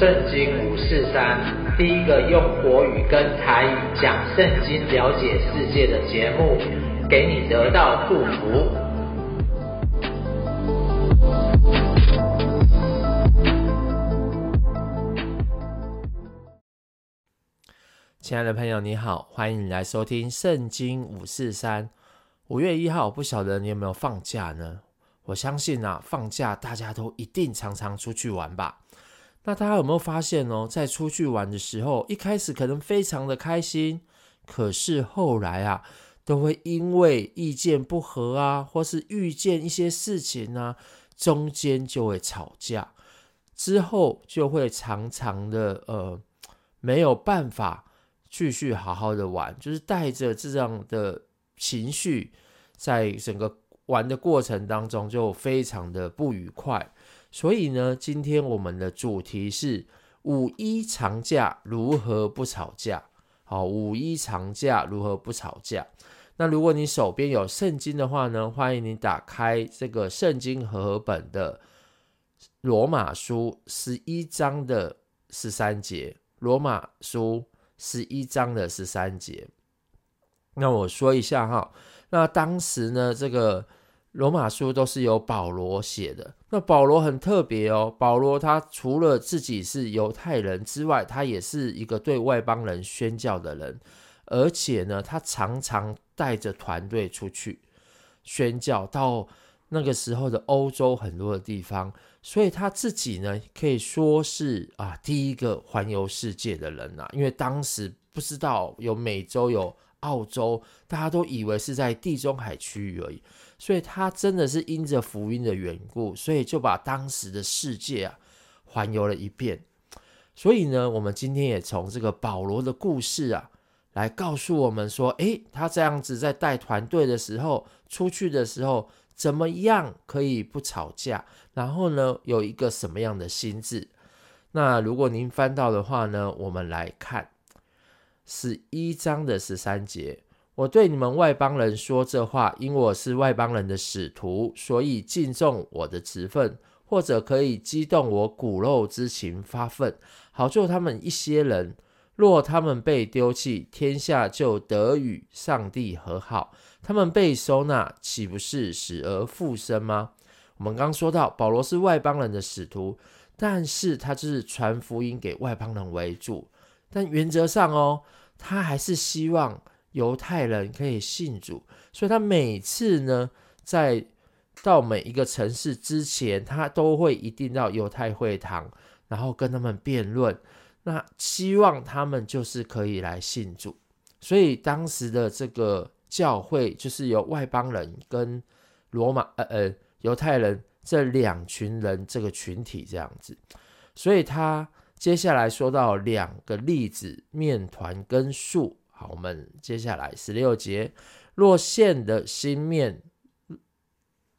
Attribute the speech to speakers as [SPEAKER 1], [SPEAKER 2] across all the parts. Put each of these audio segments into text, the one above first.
[SPEAKER 1] 圣经五四三，第一个用国语跟台语讲圣经、了解世界的节目，给你得到祝福。
[SPEAKER 2] 亲爱的朋友，你好，欢迎你来收听圣经五四三。五月一号，不晓得你有没有放假呢？我相信啊，放假大家都一定常常出去玩吧。那大家有没有发现哦，在出去玩的时候，一开始可能非常的开心，可是后来啊，都会因为意见不合啊，或是遇见一些事情啊，中间就会吵架，之后就会常常的呃没有办法继续好好的玩，就是带着这样的情绪，在整个玩的过程当中就非常的不愉快。所以呢，今天我们的主题是五一长假如何不吵架？好，五一长假如何不吵架？那如果你手边有圣经的话呢，欢迎你打开这个圣经和合本的罗马书十一章的十三节。罗马书十一章的十三节。那我说一下哈，那当时呢，这个。罗马书都是由保罗写的。那保罗很特别哦，保罗他除了自己是犹太人之外，他也是一个对外邦人宣教的人，而且呢，他常常带着团队出去宣教，到那个时候的欧洲很多的地方，所以他自己呢，可以说是啊第一个环游世界的人呐，因为当时不知道有美洲有澳洲，大家都以为是在地中海区域而已。所以他真的是因着福音的缘故，所以就把当时的世界啊环游了一遍。所以呢，我们今天也从这个保罗的故事啊，来告诉我们说，诶，他这样子在带团队的时候，出去的时候，怎么样可以不吵架？然后呢，有一个什么样的心智？那如果您翻到的话呢，我们来看十一章的十三节。我对你们外邦人说这话，因我是外邦人的使徒，所以敬重我的职分，或者可以激动我骨肉之情发愤，好救他们一些人。若他们被丢弃，天下就得与上帝和好；他们被收纳，岂不是死而复生吗？我们刚说到，保罗是外邦人的使徒，但是他就是传福音给外邦人为主，但原则上哦，他还是希望。犹太人可以信主，所以他每次呢，在到每一个城市之前，他都会一定到犹太会堂，然后跟他们辩论，那希望他们就是可以来信主。所以当时的这个教会就是由外邦人跟罗马呃呃犹太人这两群人这个群体这样子。所以他接下来说到两个例子：面团跟树。好，我们接下来十六节，若献的新面，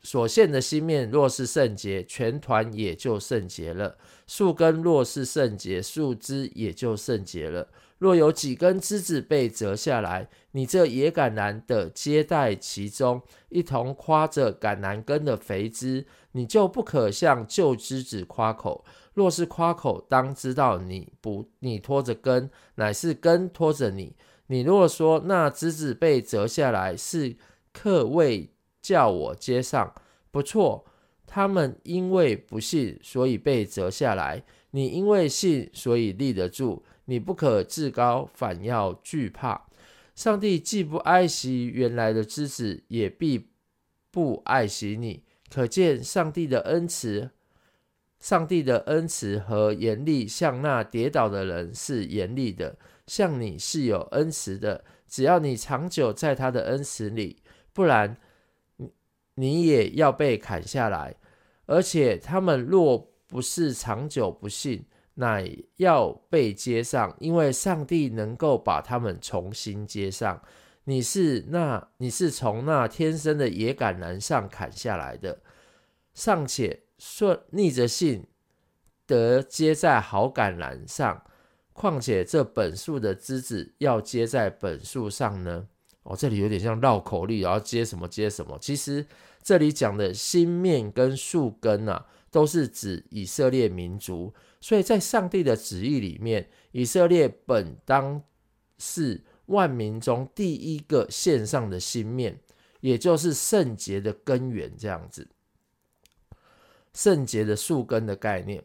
[SPEAKER 2] 所现的新面若是圣洁，全团也就圣洁了；树根若是圣洁，树枝也就圣洁了。若有几根枝子被折下来，你这野橄榄的接待其中，一同夸着橄榄根的肥枝，你就不可向旧枝子夸口。若是夸口，当知道你不你拖着根，乃是根拖着你。你若说那枝子被折下来是客为叫我接上，不错，他们因为不信，所以被折下来；你因为信，所以立得住。你不可自高，反要惧怕。上帝既不爱惜原来的枝子，也必不爱惜你。可见上帝的恩慈，上帝的恩慈和严厉，向那跌倒的人是严厉的。向你是有恩慈的，只要你长久在他的恩慈里，不然你也要被砍下来。而且他们若不是长久不信，乃要被接上，因为上帝能够把他们重新接上。你是那，你是从那天生的野橄榄上砍下来的，尚且顺逆着信得接在好橄榄上。况且这本树的枝子要接在本树上呢？哦，这里有点像绕口令，然后接什么接什么。其实这里讲的新面跟树根啊，都是指以色列民族。所以在上帝的旨意里面，以色列本当是万民中第一个献上的新面，也就是圣洁的根源，这样子，圣洁的树根的概念。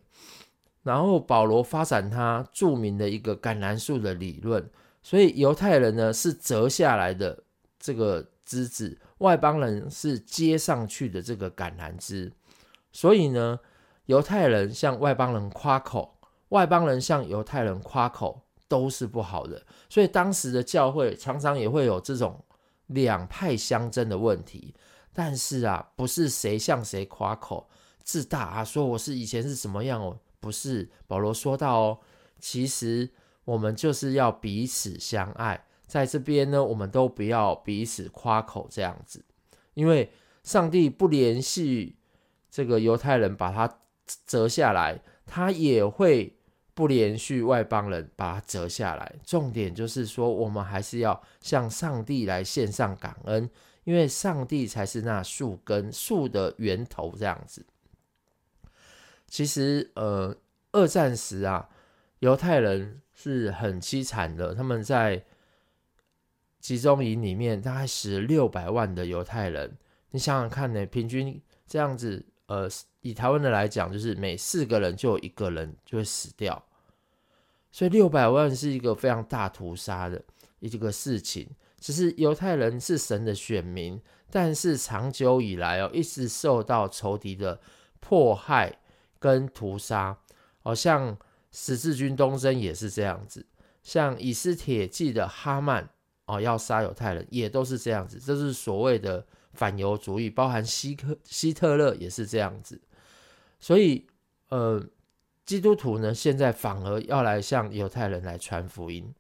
[SPEAKER 2] 然后保罗发展他著名的一个橄榄树的理论，所以犹太人呢是折下来的这个枝子，外邦人是接上去的这个橄榄枝，所以呢，犹太人向外邦人夸口，外邦人向犹太人夸口都是不好的，所以当时的教会常常也会有这种两派相争的问题，但是啊，不是谁向谁夸口自大啊，说我是以前是什么样哦。不是保罗说到哦，其实我们就是要彼此相爱，在这边呢，我们都不要彼此夸口这样子，因为上帝不连续这个犹太人把它折下来，他也会不连续外邦人把它折下来。重点就是说，我们还是要向上帝来献上感恩，因为上帝才是那树根、树的源头这样子。其实，呃，二战时啊，犹太人是很凄惨的。他们在集中营里面，大概死六百万的犹太人。你想想看呢，平均这样子，呃，以台湾的来讲，就是每四个人就有一个人就会死掉。所以六百万是一个非常大屠杀的一个事情。只是犹太人是神的选民，但是长久以来哦，一直受到仇敌的迫害。跟屠杀，好像十字军东征也是这样子，像以斯帖记的哈曼哦，要杀犹太人也都是这样子，这是所谓的反犹主义，包含希克希特勒也是这样子，所以呃，基督徒呢现在反而要来向犹太人来传福音。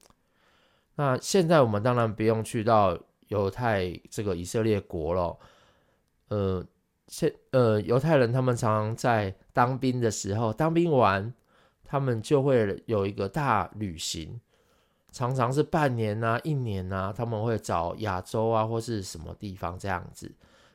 [SPEAKER 2] 那现在我们当然不用去到犹太这个以色列国了，呃。现呃，犹太人他们常常在当兵的时候，当兵完，他们就会有一个大旅行，常常是半年啊、一年啊，他们会找亚洲啊或是什么地方这样子。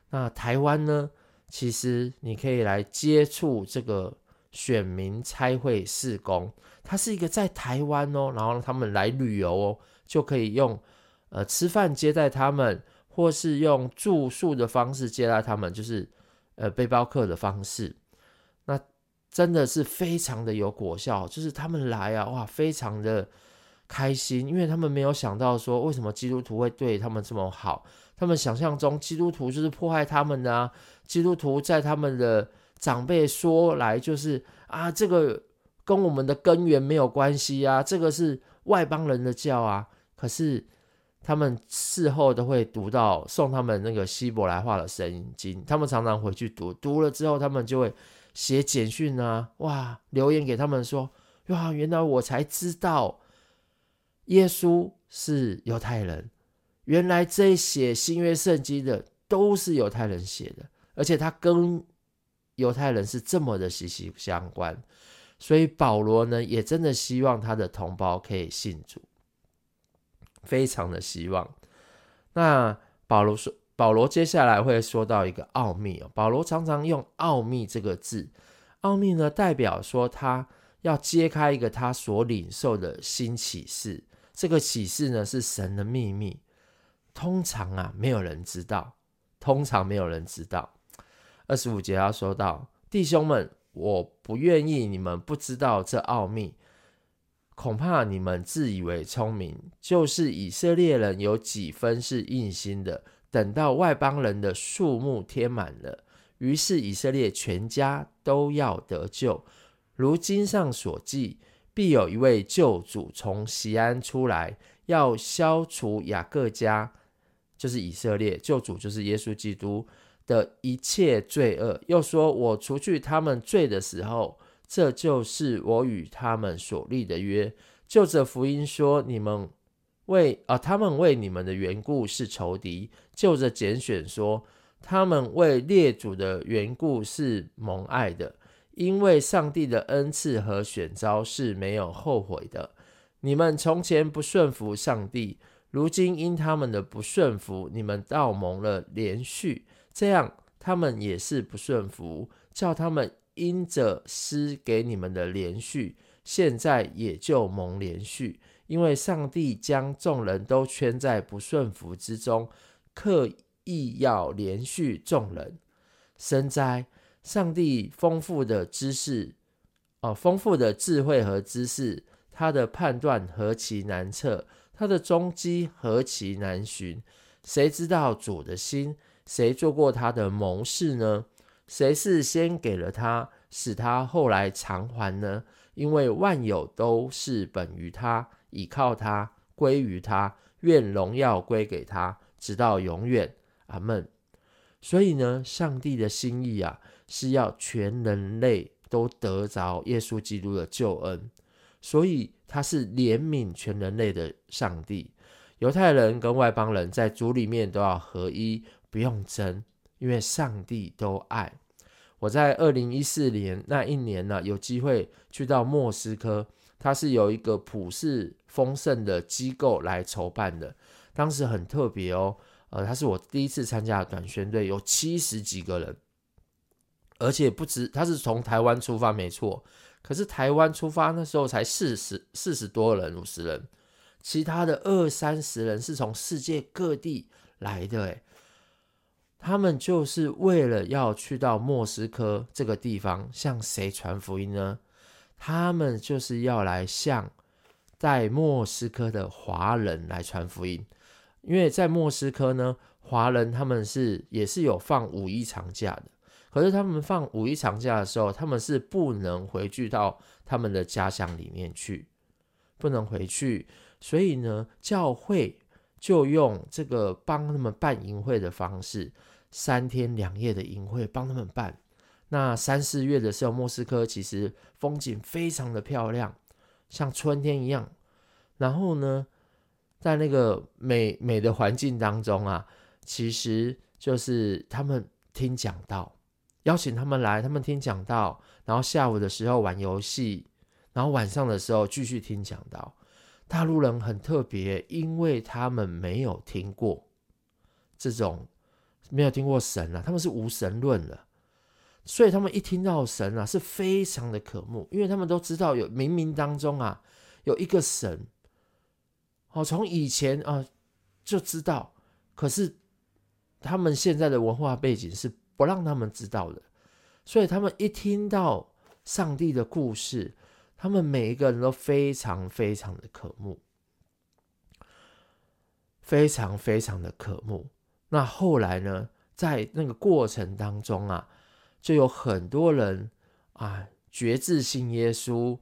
[SPEAKER 2] 那台湾呢，其实你可以来接触这个选民差会事工，它是一个在台湾哦，然后他们来旅游哦，就可以用呃吃饭接待他们，或是用住宿的方式接待他们，就是。呃，背包客的方式，那真的是非常的有果效。就是他们来啊，哇，非常的开心，因为他们没有想到说，为什么基督徒会对他们这么好。他们想象中基督徒就是迫害他们的，基督徒在他们的长辈说来就是啊，这个跟我们的根源没有关系啊，这个是外邦人的教啊。可是。他们事后都会读到送他们那个希伯来话的圣经，他们常常回去读，读了之后他们就会写简讯啊，哇，留言给他们说，哇，原来我才知道耶稣是犹太人，原来这些新约圣经的都是犹太人写的，而且他跟犹太人是这么的息息相关，所以保罗呢也真的希望他的同胞可以信主。非常的希望。那保罗说，保罗接下来会说到一个奥秘哦。保罗常常用“奥秘”这个字，奥秘呢代表说他要揭开一个他所领受的新启示。这个启示呢是神的秘密，通常啊没有人知道，通常没有人知道。二十五节要说到，弟兄们，我不愿意你们不知道这奥秘。恐怕你们自以为聪明，就是以色列人有几分是硬心的。等到外邦人的数目添满了，于是以色列全家都要得救。如经上所记，必有一位救主从西安出来，要消除雅各家，就是以色列救主，就是耶稣基督的一切罪恶。又说，我除去他们罪的时候。这就是我与他们所立的约。就着福音说，你们为啊，他们为你们的缘故是仇敌；就着拣选说，他们为列祖的缘故是蒙爱的。因为上帝的恩赐和选召是没有后悔的。你们从前不顺服上帝，如今因他们的不顺服，你们倒蒙了连续。这样，他们也是不顺服，叫他们。因着施给你们的连续，现在也就蒙连续，因为上帝将众人都圈在不顺服之中，刻意要连续众人。深哉，上帝丰富的知识，哦，丰富的智慧和知识，他的判断何其难测，他的踪迹何其难寻。谁知道主的心？谁做过他的谋士呢？谁是先给了他，使他后来偿还呢？因为万有都是本于他，倚靠他，归于他，愿荣耀归给他，直到永远。阿门。所以呢，上帝的心意啊，是要全人类都得着耶稣基督的救恩，所以他是怜悯全人类的上帝。犹太人跟外邦人在主里面都要合一，不用争，因为上帝都爱。我在二零一四年那一年呢、有机会去到莫斯科，它是由一个普世丰盛的机构来筹办的，当时很特别哦。呃，他是我第一次参加短宣队，有七十几个人，而且不止，他是从台湾出发，没错。可是台湾出发那时候才四十四十多人，五十人。其他的二三十人是从世界各地来的，诶，他们就是为了要去到莫斯科这个地方，向谁传福音呢？他们就是要来向在莫斯科的华人来传福音，因为在莫斯科呢，华人他们是也是有放五一长假的，可是他们放五一长假的时候，他们是不能回去到他们的家乡里面去，不能回去。所以呢，教会就用这个帮他们办营会的方式，三天两夜的营会帮他们办。那三四月的时候，莫斯科其实风景非常的漂亮，像春天一样。然后呢，在那个美美的环境当中啊，其实就是他们听讲道，邀请他们来，他们听讲道，然后下午的时候玩游戏，然后晚上的时候继续听讲道。大陆人很特别，因为他们没有听过这种，没有听过神啊，他们是无神论的，所以他们一听到神啊，是非常的渴慕，因为他们都知道有冥冥当中啊有一个神，哦，从以前啊就知道，可是他们现在的文化背景是不让他们知道的，所以他们一听到上帝的故事。他们每一个人都非常非常的渴慕，非常非常的渴慕。那后来呢，在那个过程当中啊，就有很多人啊决志信耶稣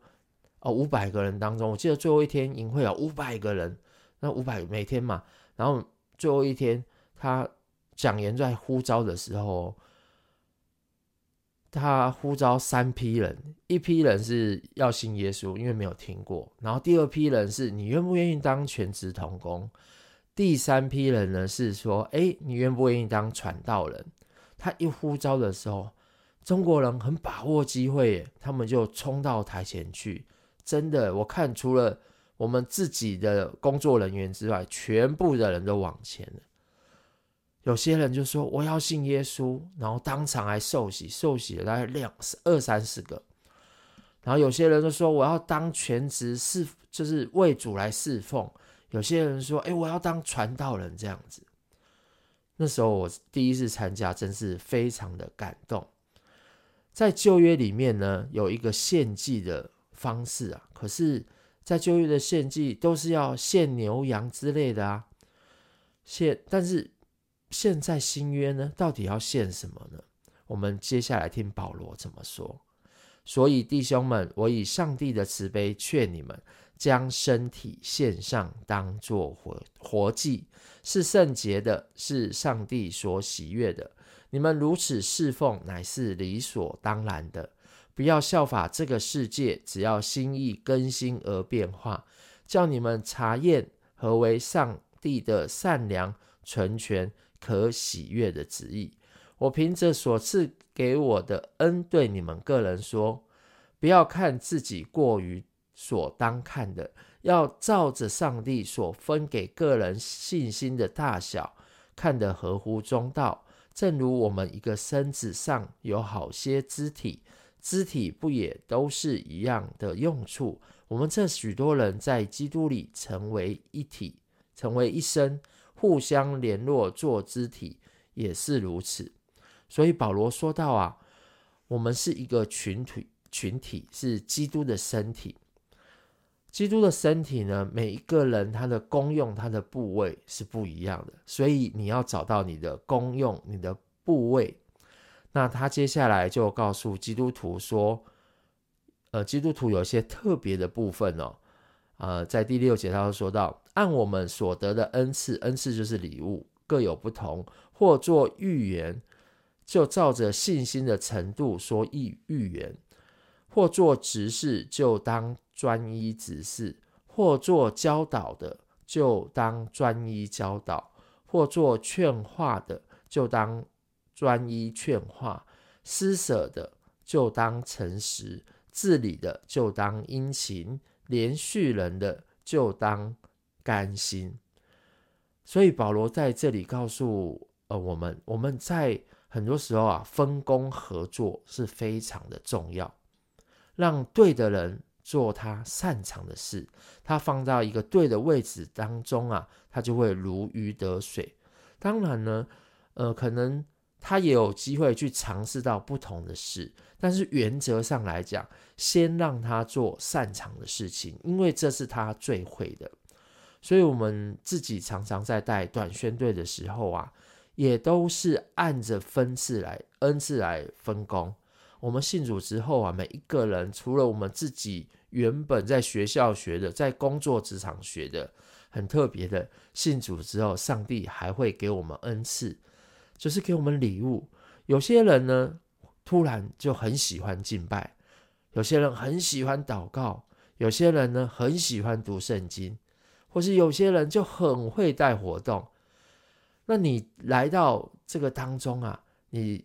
[SPEAKER 2] 哦，五百个人当中，我记得最后一天营会有五百个人，那五百每天嘛，然后最后一天他讲言在呼召的时候。他呼召三批人，一批人是要信耶稣，因为没有听过；然后第二批人是你愿不愿意当全职同工；第三批人呢是说，哎，你愿不愿意当传道人？他一呼召的时候，中国人很把握机会，他们就冲到台前去。真的，我看除了我们自己的工作人员之外，全部的人都往前了。有些人就说我要信耶稣，然后当场还受洗，受洗了大概两二三十个。然后有些人就说我要当全职侍，就是为主来侍奉。有些人说，哎，我要当传道人这样子。那时候我第一次参加，真是非常的感动。在旧约里面呢，有一个献祭的方式啊，可是，在旧约的献祭都是要献牛羊之类的啊，献，但是。现在新约呢，到底要献什么呢？我们接下来听保罗怎么说。所以弟兄们，我以上帝的慈悲劝你们，将身体献上，当作活活祭，是圣洁的，是上帝所喜悦的。你们如此侍奉，乃是理所当然的。不要效法这个世界，只要心意更新而变化，叫你们查验何为上帝的善良、纯全。可喜悦的旨意，我凭着所赐给我的恩，对你们个人说：不要看自己过于所当看的，要照着上帝所分给个人信心的大小，看得合乎中道。正如我们一个身子上有好些肢体，肢体不也都是一样的用处？我们这许多人在基督里成为一体，成为一身，互相联络做肢体，也是如此。所以保罗说到啊，我们是一个群体，群体是基督的身体。基督的身体呢，每一个人他的功用、他的部位是不一样的，所以你要找到你的功用、你的部位。那他接下来就告诉基督徒说，呃，基督徒有一些特别的部分哦，呃，在第六节他就说到，按我们所得的恩赐，恩赐就是礼物，各有不同，或做预言，就照着信心的程度说预预言；或做执事，就当。专一执事，或做教导的，就当专一教导；或做劝化的，就当专一劝化；施舍的，就当诚实；治理的，就当殷勤；连续人的，就当甘心。所以保罗在这里告诉呃我们，我们在很多时候啊，分工合作是非常的重要，让对的人。做他擅长的事，他放到一个对的位置当中啊，他就会如鱼得水。当然呢，呃，可能他也有机会去尝试到不同的事，但是原则上来讲，先让他做擅长的事情，因为这是他最会的。所以，我们自己常常在带短宣队的时候啊，也都是按着分次来、恩赐来分工。我们信主之后啊，每一个人除了我们自己。原本在学校学的，在工作职场学的，很特别的。信主之后，上帝还会给我们恩赐，就是给我们礼物。有些人呢，突然就很喜欢敬拜；有些人很喜欢祷告；有些人呢，很喜欢读圣经；或是有些人就很会带活动。那你来到这个当中啊，你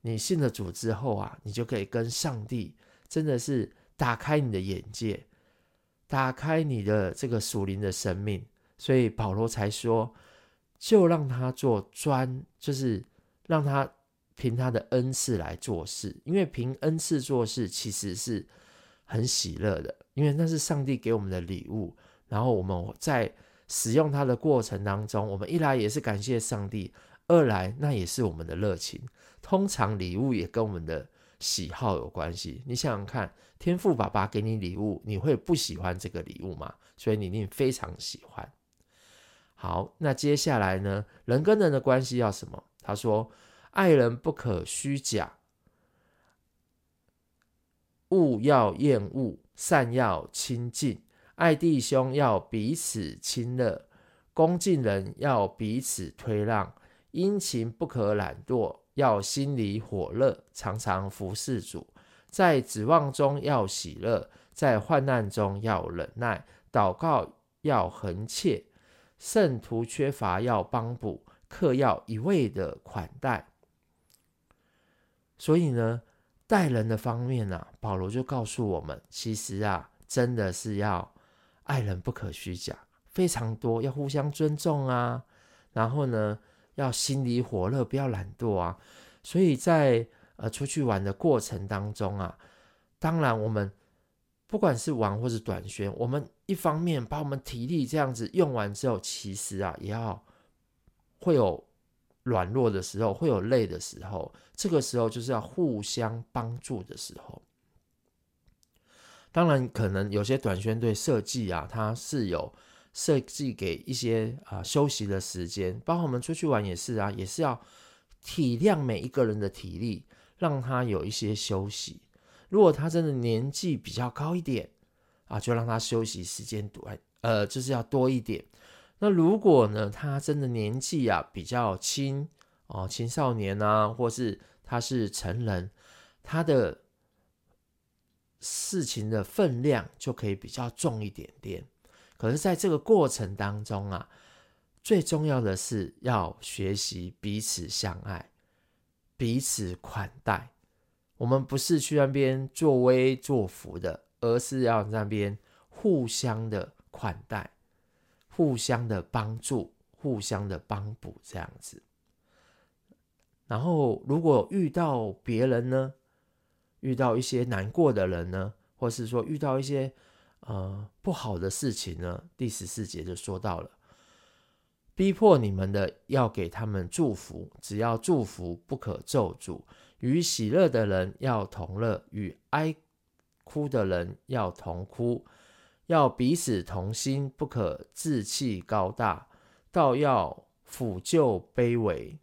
[SPEAKER 2] 你信了主之后啊，你就可以跟上帝真的是。打开你的眼界，打开你的这个属灵的生命，所以保罗才说，就让他做专，就是让他凭他的恩赐来做事，因为凭恩赐做事其实是很喜乐的，因为那是上帝给我们的礼物。然后我们在使用它的过程当中，我们一来也是感谢上帝，二来那也是我们的热情。通常礼物也跟我们的。喜好有关系，你想想看，天父爸爸给你礼物，你会不喜欢这个礼物吗？所以你一定非常喜欢。好，那接下来呢？人跟人的关系要什么？他说：爱人不可虚假，恶要厌恶，善要亲近，爱弟兄要彼此亲热，恭敬人要彼此推让，殷勤不可懒惰。要心里火热，常常服侍主，在指望中要喜乐，在患难中要忍耐，祷告要恒切，圣徒缺乏要帮补，客要一味的款待。所以呢，待人的方面啊，保罗就告诉我们，其实啊，真的是要爱人不可虚假，非常多，要互相尊重啊，然后呢，要心里火热，不要懒惰啊！所以在呃出去玩的过程当中啊，当然我们不管是玩或是短宣，我们一方面把我们体力这样子用完之后，其实啊也要会有软弱的时候，会有累的时候，这个时候就是要互相帮助的时候。当然，可能有些短宣队设计啊，它是有。设计给一些啊、休息的时间，包括我们出去玩也是啊，也是要体谅每一个人的体力，让他有一些休息。如果他真的年纪比较高一点啊，就让他休息时间短，呃，就是要多一点。那如果呢，他真的年纪啊比较轻哦，青少年啊，或是他是成人，他的事情的分量就可以比较重一点点。可是，在这个过程当中啊，最重要的是要学习彼此相爱、彼此款待。我们不是去那边作威作福的，而是要那边互相的款待、互相的帮助、互相的帮补这样子。然后，如果遇到别人呢，遇到一些难过的人呢，或是说遇到一些呃不好的事情呢，第十四节就说到了，逼迫你们的要给他们祝福，只要祝福，不可咒诅。与喜乐的人要同乐，与哀哭的人要同哭，要彼此同心，不可志气高大，倒要俯就卑微。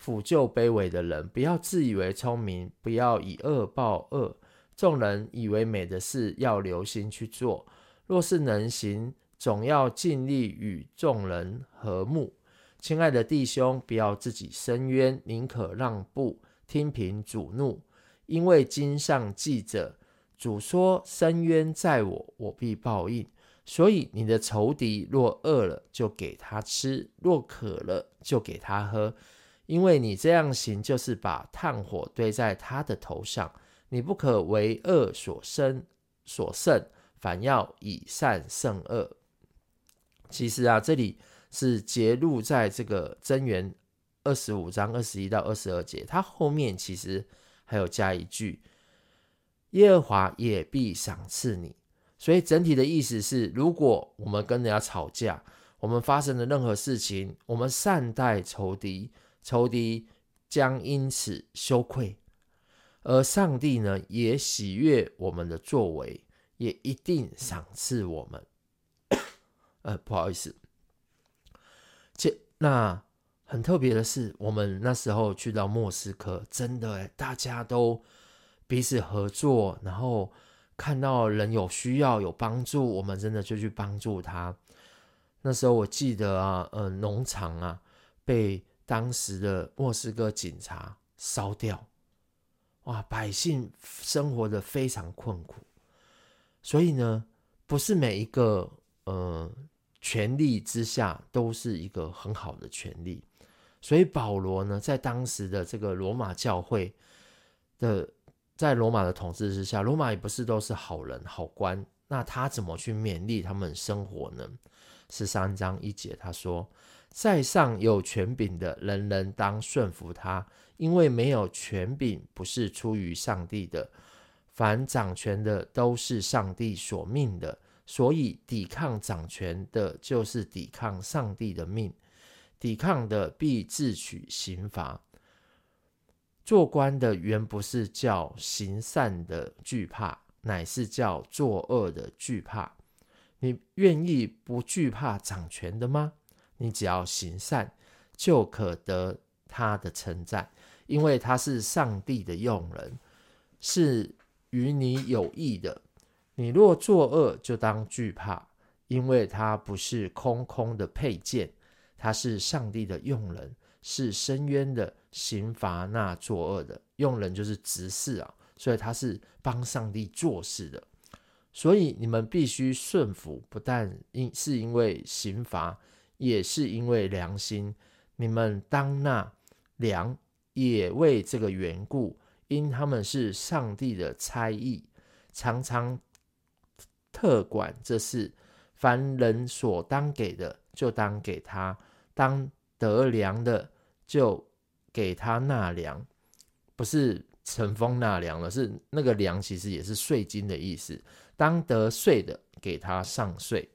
[SPEAKER 2] 俯就卑微的人，不要自以为聪明，不要以恶报恶。众人以为美的事，要留心去做。若是能行，总要尽力与众人和睦。亲爱的弟兄，不要自己伸冤，宁可让步，听凭主怒。因为经上记着，主说：“伸冤在我，我必报应。”所以你的仇敌若饿了，就给他吃；若渴了，就给他喝。因为你这样行，就是把炭火堆在他的头上。你不可为恶所生所胜，反要以善胜恶。其实啊，这里是节录在这个箴言二十五章二十一到二十二节，它后面其实还有加一句：耶和华也必赏赐你。所以整体的意思是，如果我们跟人家吵架，我们发生的任何事情，我们善待仇敌。仇敌将因此羞愧，而上帝呢，也喜悦我们的作为，也一定赏赐我们。呃，不好意思，这那很特别的是，我们那时候去到莫斯科，真的诶，大家都彼此合作，然后看到人有需要、有帮助，我们真的就去帮助他。那时候我记得啊，呃，农场啊被。当时的莫斯科警察烧掉，哇！百姓生活的非常困苦，所以呢，不是每一个呃权力之下都是一个很好的权力。所以保罗呢，在当时的这个罗马教会的，在罗马的统治之下，罗马也不是都是好人好官，那他怎么去勉励他们生活呢？十三章一节他说。在上有权柄的，人人当顺服他，因为没有权柄不是出于上帝的。凡掌权的都是上帝所命的，所以抵抗掌权的，就是抵抗上帝的命。抵抗的必自取刑罚。做官的原不是叫行善的惧怕，乃是叫作恶的惧怕。你愿意不惧怕掌权的吗？你只要行善，就可得他的称赞，因为他是上帝的用人，是与你有益的。你若作恶，就当惧怕，因为他不是空空的佩剑，他是上帝的用人，是伸冤的，刑罚那作恶的。用人就是执事啊，所以他是帮上帝做事的。所以你们必须顺服，不但因是因为刑罚。也是因为良心，你们当纳粮，也为这个缘故，因他们是上帝的差役，常常特管这事。凡人所当给的，就当给他；当得粮的，就给他纳粮，不是乘风纳粮了，是那个粮其实也是税金的意思。当得税的，给他上税；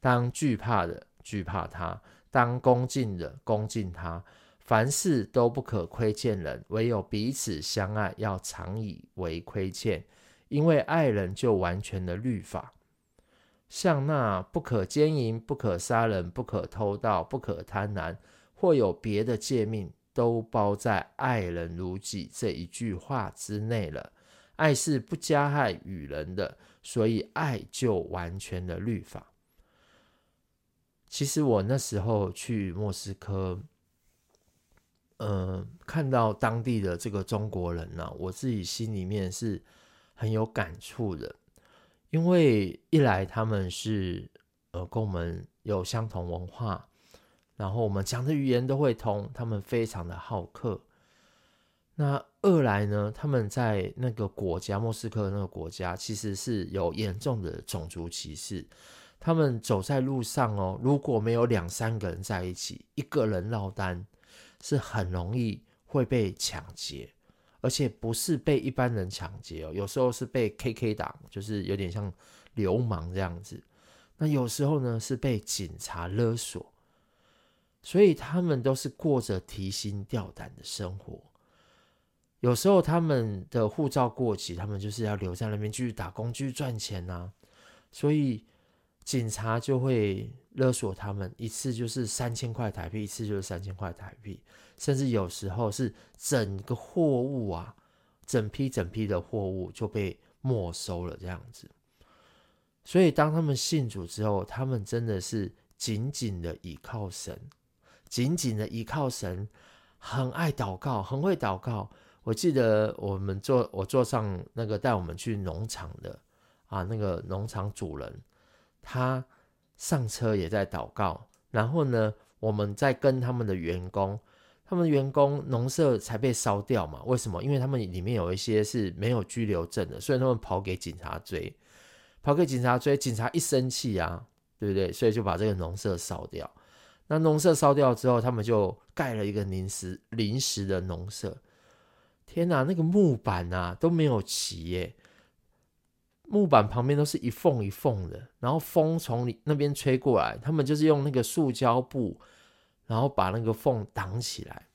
[SPEAKER 2] 当惧怕的。惧怕他，当恭敬的恭敬他，凡事都不可亏欠人，唯有彼此相爱，要常以为亏欠，因为爱人就完全的律法。像那不可奸淫、不可杀人、不可偷盗、不可贪婪，或有别的诫命，都包在爱人如己这一句话之内了。爱是不加害于人的，所以爱就完全的律法。其实我那时候去莫斯科，呃，看到当地的这个中国人呢、我自己心里面是很有感触的，因为一来他们是呃跟我们有相同文化，然后我们讲的语言都会通，他们非常的好客。那二来呢，他们在那个国家莫斯科那个国家，其实是有严重的种族歧视。他们走在路上哦，如果没有两三个人在一起，一个人落单是很容易会被抢劫，而且不是被一般人抢劫哦，有时候是被 KK 党，就是有点像流氓这样子。那有时候呢是被警察勒索，所以他们都是过着提心吊胆的生活。有时候他们的护照过期，他们就是要留在那边继续打工、继续赚钱呐。所以警察就会勒索他们，一次就是三千块台币，一次就是三千块台币，甚至有时候是整个货物啊，整批整批的货物就被没收了这样子。所以当他们信主之后，他们真的是紧紧的依靠神，紧紧的依靠神，很爱祷告，很会祷告。我记得我们坐我坐上那个带我们去农场的啊，那个农场主人，他上车也在祷告。然后呢，我们在跟他们的员工，他们员工农舍才被烧掉嘛？为什么？因为他们里面有一些是没有拘留证的，所以他们跑给警察追，跑给警察追，警察一生气啊，对不对？所以就把这个农舍烧掉。那农舍烧掉之后，他们就盖了一个临时临时的农舍。天哪，那个木板啊都没有齐耶，木板旁边都是一缝一缝的，然后风从你那边吹过来，他们就是用那个塑胶布，然后把那个缝挡起来。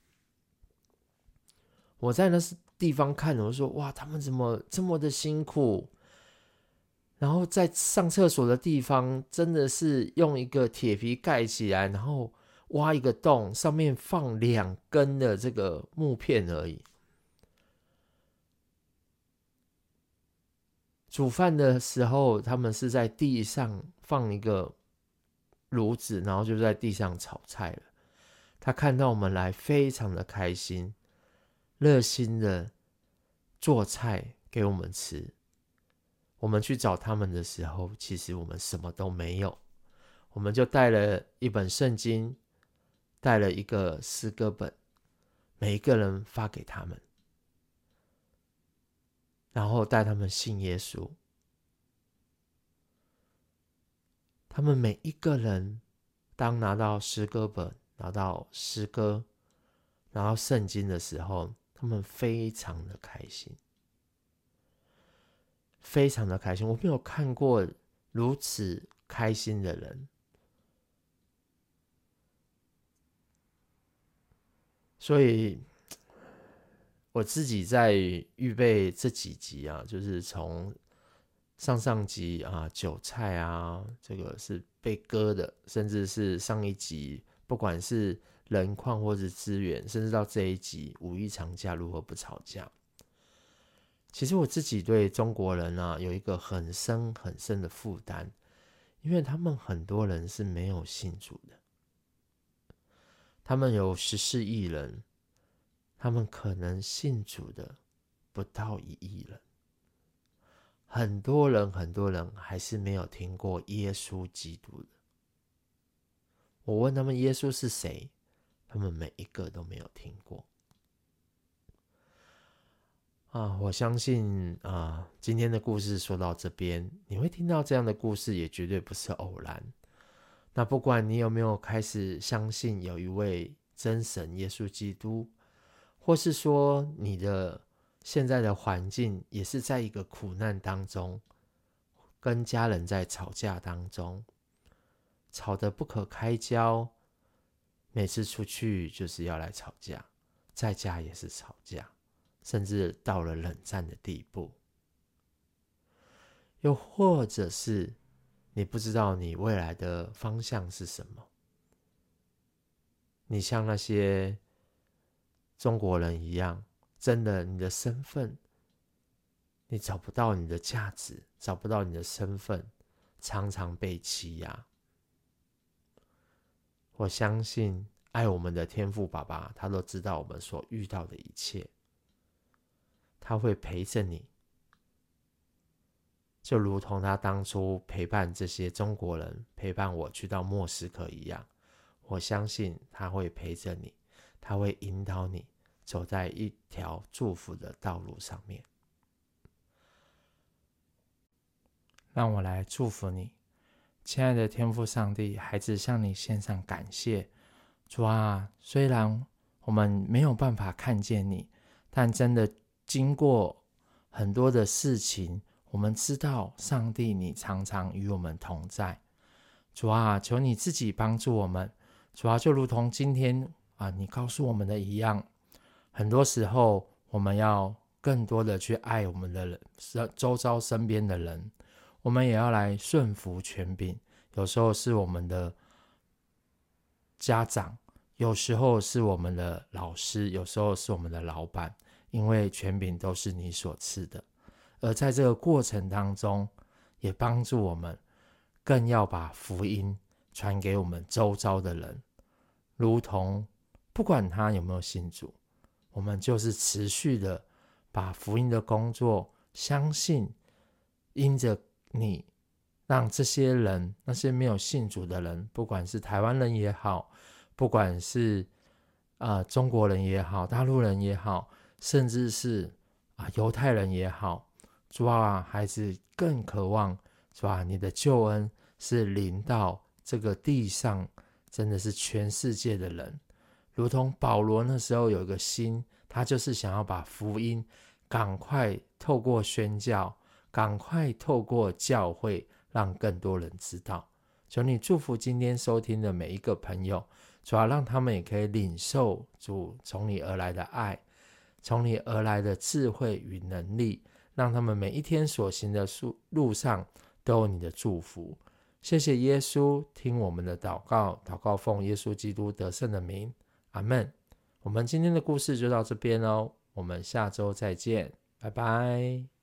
[SPEAKER 2] 我在那地方看，我说哇，他们怎么这么的辛苦？然后在上厕所的地方，真的是用一个铁皮盖起来，然后挖一个洞，上面放两根的这个木片而已。煮饭的时候，他们是在地上放一个炉子，然后就在地上炒菜了。他看到我们来，非常的开心，热心的做菜给我们吃。我们去找他们的时候，其实我们什么都没有，我们就带了一本圣经，带了一个诗歌本，每一个人发给他们。然后带他们信耶稣，他们每一个人当拿到诗歌本、拿到诗歌、拿到圣经的时候，他们非常的开心，非常的开心。我没有看过如此开心的人，所以。我自己在预备这几集啊，就是从上上集啊，韭菜啊，这个是被割的，甚至是上一集，不管是人矿或是资源，甚至到这一集五一长假如何不吵架。其实我自己对中国人啊有一个很深很深的负担，因为他们很多人是没有信主的，他们有十四亿人。他们可能信主的不到一亿人，很多人很多人还是没有听过耶稣基督的。我问他们耶稣是谁，他们每一个都没有听过。啊，我相信啊，今天的故事说到这边，你会听到这样的故事，也绝对不是偶然。那不管你有没有开始相信有一位真神耶稣基督。或是说，你的现在的环境也是在一个苦难当中，跟家人在吵架当中，吵得不可开交，每次出去就是要来吵架，在家也是吵架，甚至到了冷战的地步。又或者是你不知道你未来的方向是什么，你像那些。中国人一样，真的，你的身份，你找不到你的价值，找不到你的身份，常常被欺压。我相信爱我们的天赋爸爸，他都知道我们所遇到的一切，他会陪着你，就如同他当初陪伴这些中国人，陪伴我去到莫斯科一样。我相信他会陪着你。他会引导你走在一条祝福的道路上面。让我来祝福你，亲爱的天父上帝，孩子向你献上感谢。主啊，虽然我们没有办法看见你，但真的经过很多的事情，我们知道上帝你常常与我们同在。主啊，求你自己帮助我们。主啊，就如同今天啊，你告诉我们的一样，很多时候我们要更多的去爱我们的人，周遭身边的人，我们也要来顺服权柄。有时候是我们的家长，有时候是我们的老师，有时候是我们的老板，因为权柄都是你所赐的。而在这个过程当中，也帮助我们，更要把福音传给我们周遭的人。如同不管他有没有信主，我们就是持续的把福音的工作，相信因着你，让这些人，那些没有信主的人，不管是台湾人也好，不管是啊、中国人也好，大陆人也好，甚至是啊犹太人也好，主啊，孩子更渴望主啊，你的救恩是临到这个地上。真的是全世界的人，如同保罗那时候有一个心，他就是想要把福音赶快透过宣教，赶快透过教会，让更多人知道。求你祝福今天收听的每一个朋友，主要让他们也可以领受主从你而来的爱，从你而来的智慧与能力，让他们每一天所行的路上都有你的祝福。谢谢耶稣，听我们的祷告，祷告奉耶稣基督得胜的名，阿门。我们今天的故事就到这边喽，我们下周再见，拜拜。